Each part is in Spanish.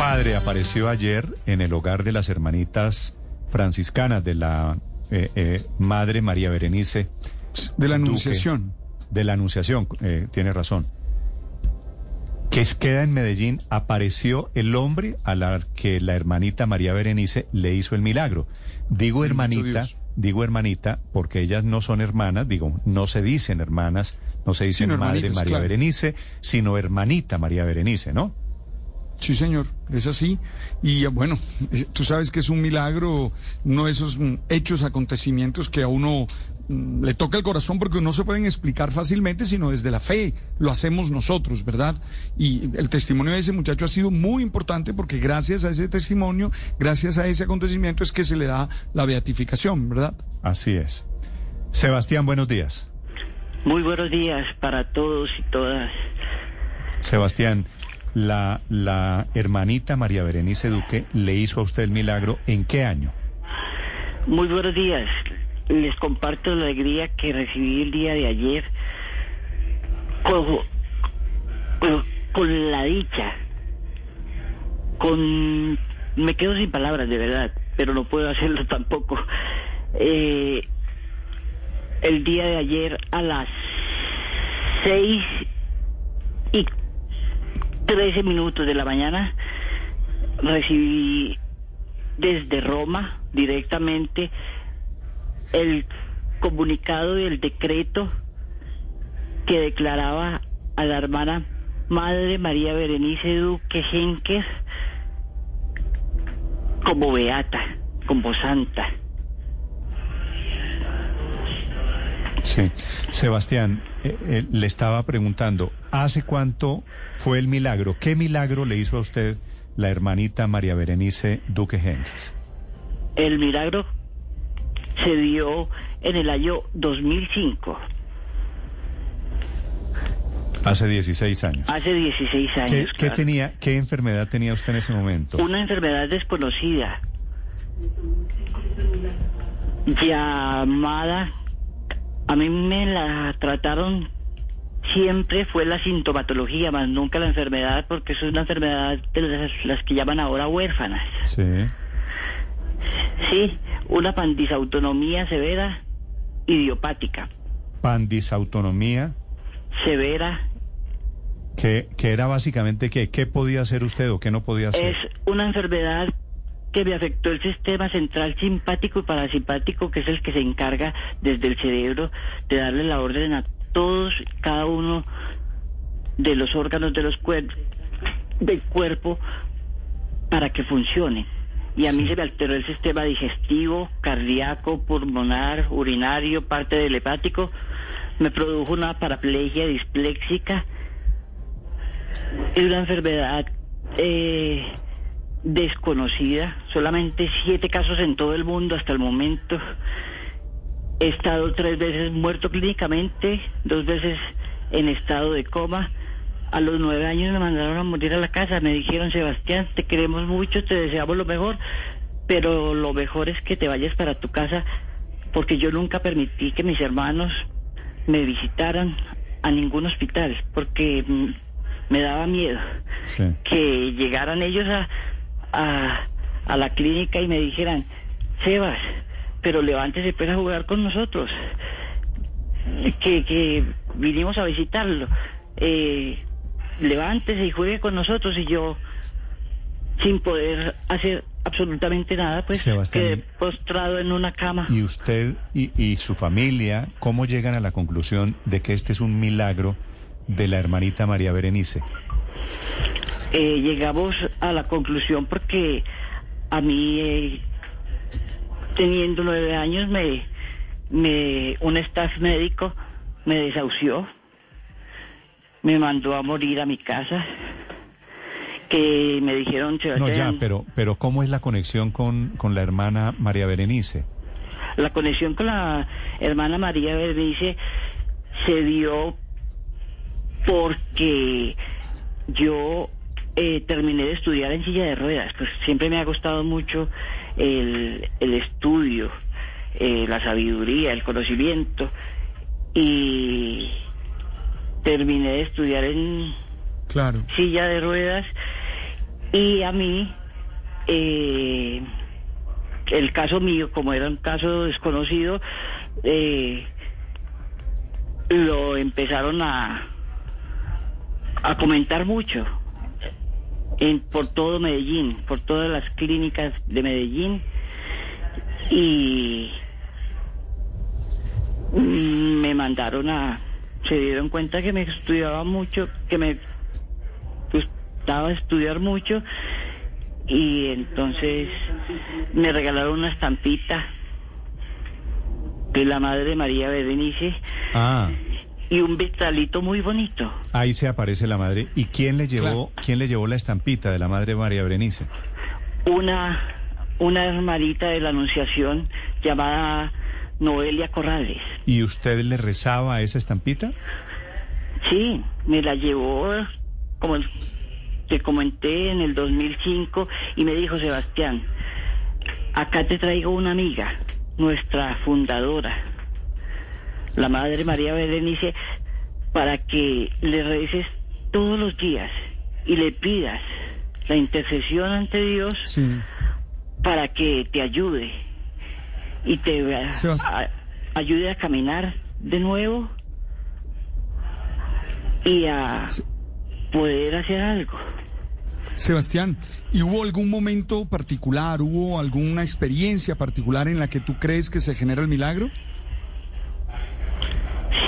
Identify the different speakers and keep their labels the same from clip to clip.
Speaker 1: padre apareció ayer en el hogar de las hermanitas franciscanas de la eh, eh, Madre María Berenice.
Speaker 2: De la
Speaker 1: Duque.
Speaker 2: Anunciación.
Speaker 1: De la Anunciación, eh, tiene razón. Que queda en Medellín, apareció el hombre a la que la hermanita María Berenice le hizo el milagro. Digo hermanita, digo hermanita, porque ellas no son hermanas, digo, no se dicen hermanas, no se dicen Madre María
Speaker 2: claro.
Speaker 1: Berenice, sino hermanita María Berenice, ¿no?
Speaker 2: Sí, señor, es así. Y eh, bueno, eh, tú sabes que es un milagro, no esos mm, hechos, acontecimientos que a uno mm, le toca el corazón porque no se pueden explicar fácilmente, sino desde la fe. Lo hacemos nosotros, ¿verdad? Y el testimonio de ese muchacho ha sido muy importante porque gracias a ese testimonio, gracias a ese acontecimiento es que se le da la beatificación, ¿verdad?
Speaker 1: Así es. Sebastián, buenos días.
Speaker 3: Muy buenos días para todos y todas.
Speaker 1: Sebastián, la, la hermanita María Berenice Duque le hizo a usted el milagro ¿en qué año?
Speaker 3: Muy buenos días. Les comparto la alegría que recibí el día de ayer con, con- con la dicha. Con me quedo sin palabras de verdad, pero no puedo hacerlo tampoco. Eh, el día de ayer a las seis 13 minutos de la mañana recibí desde Roma directamente el comunicado y el decreto que declaraba a la hermana Madre María Berenice Duque Henker como beata, como santa.
Speaker 1: Sí. Sebastián, eh, eh, le estaba preguntando, ¿hace cuánto fue el milagro? ¿Qué milagro le hizo a usted la hermanita María Berenice Duque Henriques?
Speaker 3: El milagro se dio en el año 2005,
Speaker 1: Hace 16 años.
Speaker 3: hace 16 años.
Speaker 1: ¿Qué, qué tenía, ¿Qué enfermedad tenía usted en ese momento?
Speaker 3: Una enfermedad desconocida llamada, a mí me la trataron siempre fue la sintomatología, más nunca la enfermedad, porque eso es una enfermedad de las, las que llaman ahora huérfanas.
Speaker 1: Sí.
Speaker 3: Sí, una pandisautonomía severa idiopática,
Speaker 1: Pandisautonomía,
Speaker 3: severa
Speaker 1: que, que era básicamente qué, qué podía hacer usted o qué no podía hacer.
Speaker 3: Es una enfermedad que me afectó el sistema central simpático y parasimpático, que es el que se encarga desde el cerebro de darle la orden a todos, cada uno de los órganos de los cuer- del cuerpo para que funcione. Y a mí se me alteró el sistema digestivo, cardíaco, pulmonar, urinario, parte del hepático. Me produjo una paraplegia displéxica es una enfermedad eh, desconocida, solamente siete casos en todo el mundo hasta el momento. He estado tres veces muerto clínicamente, dos veces en estado de coma. A los nueve años me mandaron a morir a la casa. Me dijeron, Sebastián, te queremos mucho, te deseamos lo mejor, pero lo mejor es que te vayas para tu casa, porque yo nunca permití que mis hermanos me visitaran a ningún hospital, porque mm, me daba miedo
Speaker 1: Sí.
Speaker 3: que llegaran ellos a, a, a la clínica y me dijeran, Sebas, pero levántese pues a jugar con nosotros, que, que vinimos a visitarlo, eh, levántese y juegue con nosotros y yo, sin poder hacer absolutamente nada, pues
Speaker 1: Sebastián,
Speaker 3: quedé postrado en una cama.
Speaker 1: ¿Y usted y, y su familia cómo llegan a la conclusión de que este es un milagro de la hermanita María Berenice?
Speaker 3: Eh, llegamos a la conclusión porque a mí, eh, teniendo nueve años, me, me, un staff médico me desahució, me mandó a morir a mi casa, que me dijeron,
Speaker 1: No, ya, pero, pero ¿cómo es la conexión con, con la hermana María Berenice?
Speaker 3: la conexión con la hermana María Bernice se dio porque yo eh, terminé de estudiar en silla de ruedas, pues siempre me ha gustado mucho el, el estudio, eh, la sabiduría, el conocimiento, y terminé de estudiar en
Speaker 2: Claro.
Speaker 3: silla de ruedas Y a mí, eh, el caso mío, como era un caso desconocido, eh, lo empezaron a, a comentar mucho en, por todo Medellín, por todas las clínicas de Medellín. Y me mandaron a, se dieron cuenta que me estudiaba mucho, que me gustaba estudiar mucho. Y entonces me regalaron una estampita de la madre María Berenice
Speaker 1: Ah,
Speaker 3: y un vitralito muy bonito.
Speaker 1: ahí se aparece la madre. ¿Y quién le llevó, quién le llevó la estampita de la madre María Berenice?
Speaker 3: Una, una hermanita de la Anunciación llamada Noelia Corrales.
Speaker 1: ¿Y usted le rezaba a esa estampita?
Speaker 3: Sí, me la llevó, como te comenté, en el 2005 y me dijo, Sebastián, acá te traigo una amiga, nuestra fundadora, la Madre María Berenice, para que le reces todos los días y le pidas la intercesión ante Dios
Speaker 2: Sí.
Speaker 3: para que te ayude y te a- ayude a caminar de nuevo y a poder hacer algo.
Speaker 2: Sebastián, ¿y hubo algún momento particular, hubo alguna experiencia particular en la que tú crees que se genera el milagro?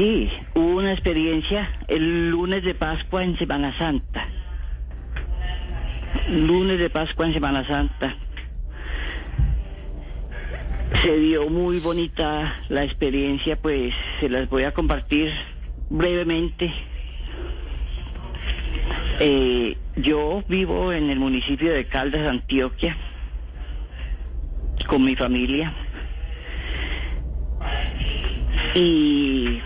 Speaker 3: Sí, hubo una experiencia el lunes de Pascua en Semana Santa. Lunes de Pascua en Semana Santa. Se dio muy bonita la experiencia, pues se las voy a compartir brevemente. Eh, yo vivo en el municipio de Caldas, Antioquia, con mi familia. Y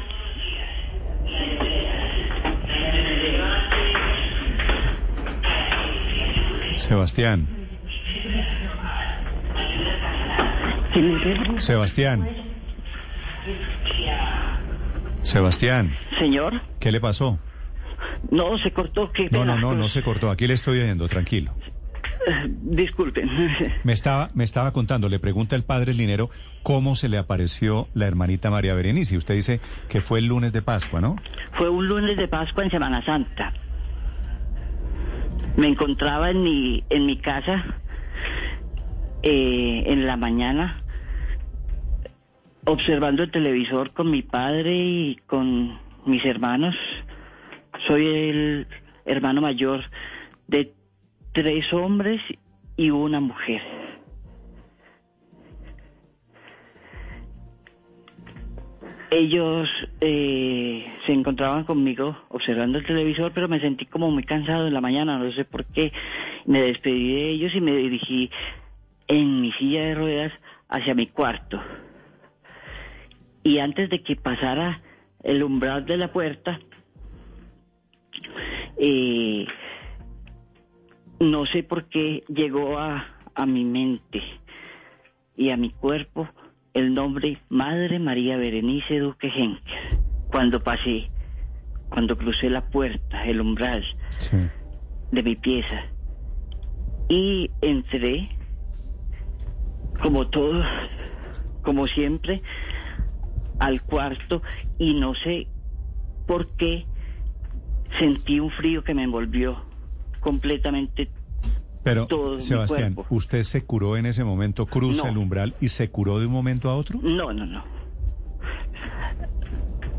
Speaker 1: Sebastián. Sebastián. Sebastián,
Speaker 3: Señor,
Speaker 1: ¿qué le pasó?
Speaker 3: no se cortó. Qué
Speaker 1: No, no, no, no se cortó. Aquí le estoy oyendo, tranquilo.
Speaker 3: Disculpen.
Speaker 1: Me estaba, me estaba contando, le pregunta el padre Linero cómo se le apareció la hermanita María Berenice. Usted dice que fue el lunes de Pascua, ¿no?
Speaker 3: Fue un lunes de Pascua en Semana Santa. Me encontraba en mi, en mi casa eh, en la mañana observando el televisor con mi padre y con mis hermanos. Soy el hermano mayor de tres hombres y una mujer. Ellos eh, se encontraban conmigo observando el televisor, pero me sentí como muy cansado en la mañana, no sé por qué. Me despedí de ellos y me dirigí en mi silla de ruedas hacia mi cuarto. Y antes de que pasara el umbral de la puerta, eh, no sé por qué llegó a, a mi mente y a mi cuerpo el nombre Madre María Berenice Duque Henker. Cuando pasé, cuando crucé la puerta, el umbral
Speaker 1: Sí.
Speaker 3: de mi pieza y entré, como todo, como siempre, al cuarto y no sé por qué sentí un frío que me envolvió completamente
Speaker 1: Pero,
Speaker 3: todo mi
Speaker 1: Sebastián,
Speaker 3: cuerpo.
Speaker 1: ¿usted se curó en ese momento, cruza
Speaker 3: No.
Speaker 1: el umbral y se curó de un momento a otro?
Speaker 3: No, no, no.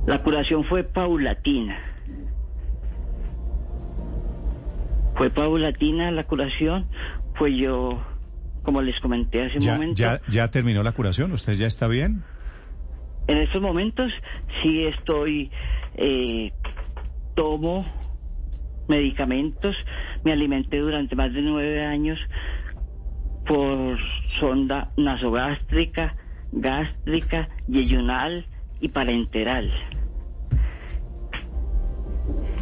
Speaker 3: La curación fue paulatina. Fue paulatina la curación, pues yo, como les comenté hace un
Speaker 1: ¿Ya,
Speaker 3: momento,
Speaker 1: ya, ¿Ya terminó la curación? ¿Usted ya está bien?
Speaker 3: en estos momentos sí estoy, eh, tomo medicamentos, me alimenté durante más de nueve años por sonda nasogástrica, gástrica, yeyunal y parenteral.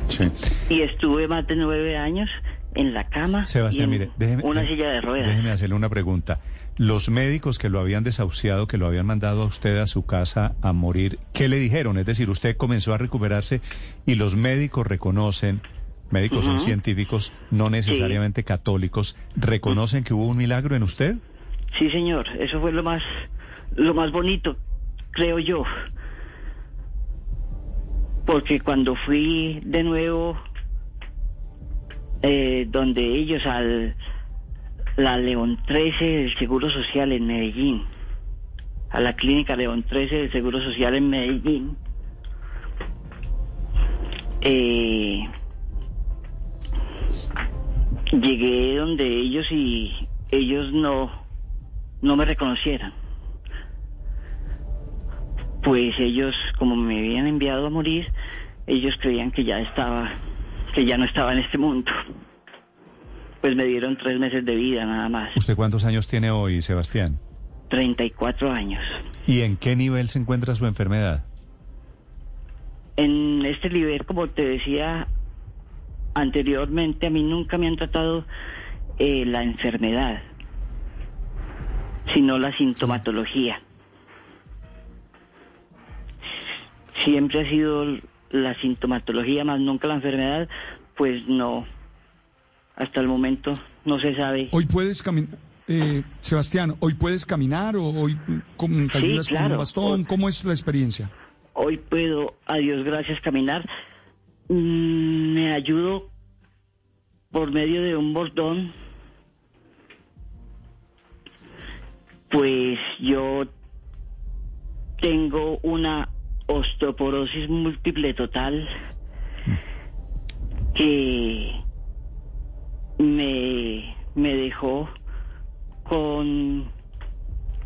Speaker 1: Sí.
Speaker 3: Y estuve más de nueve años en la cama
Speaker 1: Sebastián,
Speaker 3: y en
Speaker 1: mire, déjeme,
Speaker 3: una silla de ruedas.
Speaker 1: déjeme hacerle una pregunta. Los médicos que lo habían desahuciado, que lo habían mandado a usted a su casa a morir, ¿qué le dijeron? Es decir, usted comenzó a recuperarse y los médicos reconocen médicos son científicos, no necesariamente católicos, ¿reconocen que hubo un milagro en usted?
Speaker 3: Sí, señor, eso fue lo más, lo más bonito, creo yo. Porque cuando fui de nuevo eh, donde ellos al la León 13 del Seguro Social en Medellín, a la clínica León 13 del Seguro Social en Medellín, eh, llegué donde ellos y ellos no no me reconocieran. Pues ellos, como me habían enviado a morir, ellos creían que ya estaba, que ya no estaba en este mundo. Pues me dieron tres meses de vida nada más,
Speaker 1: ¿Usted cuántos años tiene hoy, Sebastián?
Speaker 3: 34 años.
Speaker 1: ¿Y en qué nivel se encuentra su enfermedad?
Speaker 3: En este nivel, como te decía anteriormente, a mí nunca me han tratado eh, la enfermedad, sino la sintomatología. Siempre ha sido la sintomatología, más nunca la enfermedad, pues no, hasta el momento no se sabe.
Speaker 2: Hoy puedes caminar, eh, Sebastián, hoy puedes caminar o hoy con- te
Speaker 3: Sí,
Speaker 2: ayudas con
Speaker 3: claro.
Speaker 2: un bastón, ¿cómo es la experiencia?
Speaker 3: Hoy puedo, a Dios gracias, caminar. Mm, me ayudo por medio de un bordón. Pues yo tengo una osteoporosis múltiple total que me, me dejó con,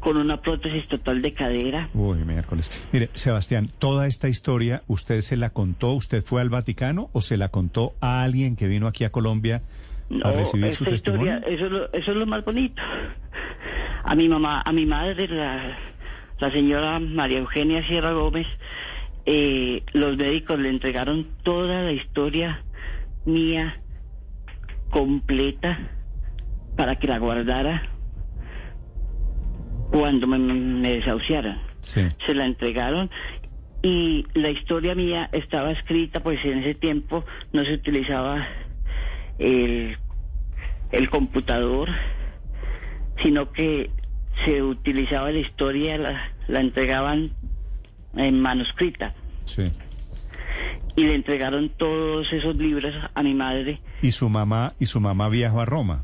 Speaker 3: con una prótesis total de cadera.
Speaker 1: Uy, miércoles. Mire, Sebastián, toda esta historia, ¿usted se la contó, usted fue al Vaticano o se la contó a alguien que vino aquí a Colombia a recibir su
Speaker 3: historia,
Speaker 1: testimonio?
Speaker 3: eso es, lo, eso es lo más bonito. A mi mamá, a mi madre, la, la señora María Eugenia Sierra Gómez, eh, los médicos le entregaron toda la historia mía completa para que la guardara cuando me, me desahuciaran
Speaker 1: Sí.
Speaker 3: se la entregaron y la historia mía estaba escrita, pues en ese tiempo no se utilizaba el, el computador, sino que se utilizaba la historia, la, la entregaban en manuscrita
Speaker 1: Sí.
Speaker 3: y le entregaron todos esos libros a mi madre.
Speaker 1: ¿Y su mamá y su mamá viajó a Roma?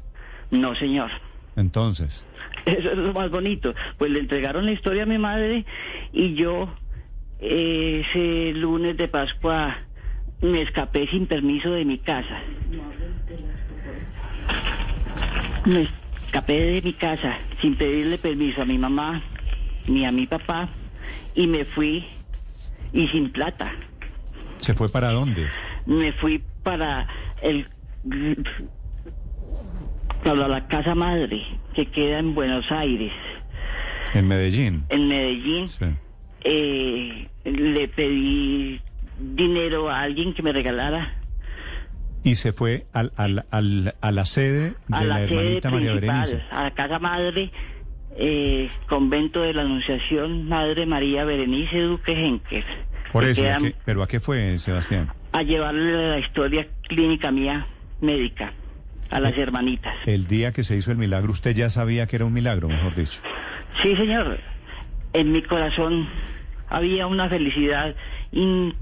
Speaker 3: No, señor.
Speaker 1: Entonces,
Speaker 3: Eso es lo más bonito. Pues le entregaron la historia a mi madre y yo eh, ese lunes de Pascua me escapé sin permiso de mi casa. Me escapé de mi casa sin pedirle permiso a mi mamá ni a mi papá y me fui y sin plata.
Speaker 1: ¿se fue para dónde?
Speaker 3: Me fui para el para la casa madre que queda en Buenos Aires,
Speaker 1: En Medellín.
Speaker 3: en Medellín.
Speaker 1: Sí.
Speaker 3: Eh, le pedí dinero a alguien que me regalara
Speaker 1: Y se fue al, al, al- a la sede de
Speaker 3: a
Speaker 1: la,
Speaker 3: la, sede
Speaker 1: hermanita María Berenice.
Speaker 3: a la casa madre, eh, convento de la Anunciación Madre María Berenice Duque Henker.
Speaker 1: Por eso, ¿y a qué- ¿pero a qué fue, Sebastián?
Speaker 3: a llevarle la historia clínica mía médica a las hermanitas.
Speaker 1: El día que se hizo el milagro, usted ya sabía que era un milagro, mejor dicho.
Speaker 3: Sí, señor. En mi corazón había una felicidad in-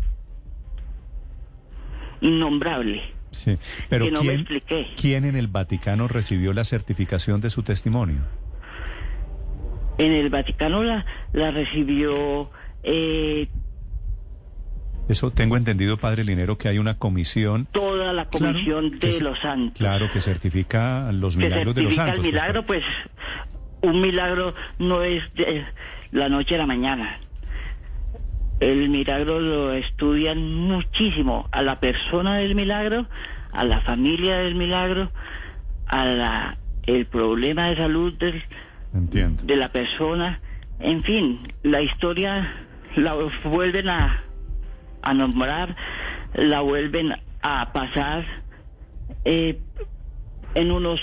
Speaker 3: innombrable.
Speaker 1: Sí. Pero
Speaker 3: Que no me
Speaker 1: ¿quién,
Speaker 3: expliqué.
Speaker 1: ¿quién en el Vaticano recibió la certificación de su testimonio?
Speaker 3: En el Vaticano la, la recibió eh,
Speaker 1: Eso tengo entendido, padre Linero, que hay una comisión,
Speaker 3: toda la comisión de los santos.
Speaker 1: claro, que certifica los
Speaker 3: que
Speaker 1: milagros de los
Speaker 3: certifica
Speaker 1: santos.
Speaker 3: el
Speaker 1: pues,
Speaker 3: milagro, pues un milagro no es de la noche a la mañana. El milagro lo estudian muchísimo a la persona del milagro, a la familia del milagro, a la el problema de salud del,
Speaker 1: Entiendo.
Speaker 3: de la persona, en fin, la historia la vuelven a, a nombrar, la vuelven a pasar eh, en unos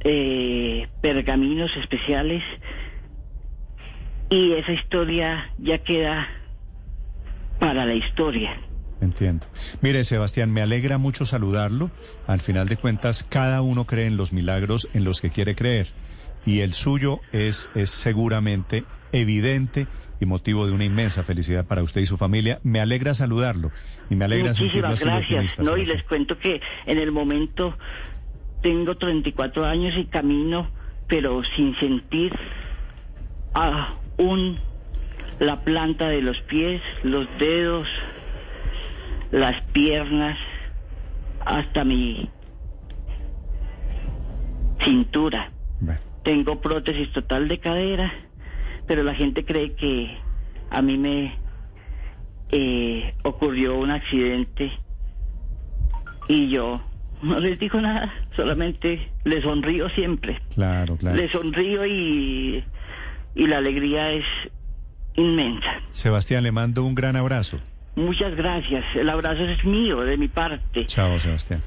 Speaker 3: eh, pergaminos especiales y esa historia ya queda para la historia.
Speaker 1: Entiendo. Mire, Sebastián, me alegra mucho saludarlo. Al final de cuentas, cada uno cree en los milagros en los que quiere creer. Y el suyo es, es seguramente evidente y motivo de una inmensa felicidad para usted y su familia. Me alegra saludarlo y me alegra
Speaker 3: Muchísimas gracias. No, y les cuento que en el momento tengo 34 años y camino, pero sin sentir aún la planta de los pies, los dedos, las piernas, hasta mi cintura.
Speaker 1: Bueno,
Speaker 3: Tengo prótesis total de cadera, pero la gente cree que a mí me eh, ocurrió un accidente y yo no les digo nada, solamente les sonrío siempre.
Speaker 1: claro, claro.
Speaker 3: Les sonrío y, y la alegría es inmensa.
Speaker 1: Sebastián, le mando un gran abrazo.
Speaker 3: Muchas gracias. El abrazo es mío, de mi parte.
Speaker 1: Chao, Sebastián.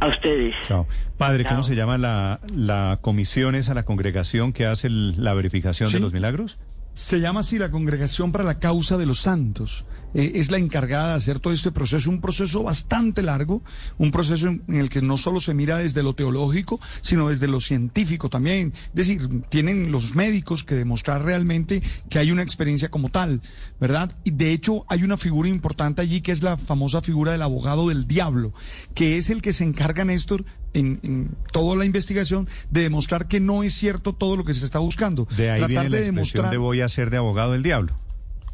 Speaker 3: A ustedes.
Speaker 1: Chao. Padre, ¿cómo se llama la, la comisión esa, la congregación que hace el- la verificación de los milagros?
Speaker 2: Se llama así la Congregación para la Causa de los Santos. Eh, es la encargada de hacer todo este proceso, un proceso bastante largo, un proceso en, en el que no solo se mira desde lo teológico, sino desde lo científico también. Es decir, tienen los médicos que demostrar realmente que hay una experiencia como tal, ¿verdad? Y de hecho hay una figura importante allí que es la famosa figura del abogado del diablo, que es el que se encarga, Néstor, en, en toda la investigación, de demostrar que no es cierto todo lo que se está buscando.
Speaker 1: De ahí
Speaker 2: Tratar
Speaker 1: viene la
Speaker 2: de demostrar.
Speaker 1: de voy a ser de abogado del diablo.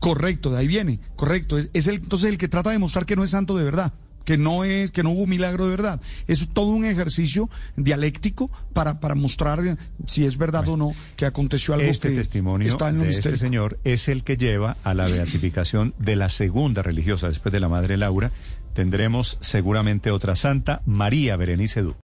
Speaker 2: Correcto, de ahí viene, correcto. Es, es el, entonces el que trata de demostrar que no es santo de verdad, que no es, que no hubo un milagro de verdad. Es todo un ejercicio dialéctico para, para mostrar si es verdad o no que aconteció algo
Speaker 1: Este
Speaker 2: que
Speaker 1: testimonio
Speaker 2: está en lo
Speaker 1: de este señor es el que lleva a la beatificación de la segunda religiosa después de la Madre Laura. Tendremos seguramente otra santa, María Berenice Du.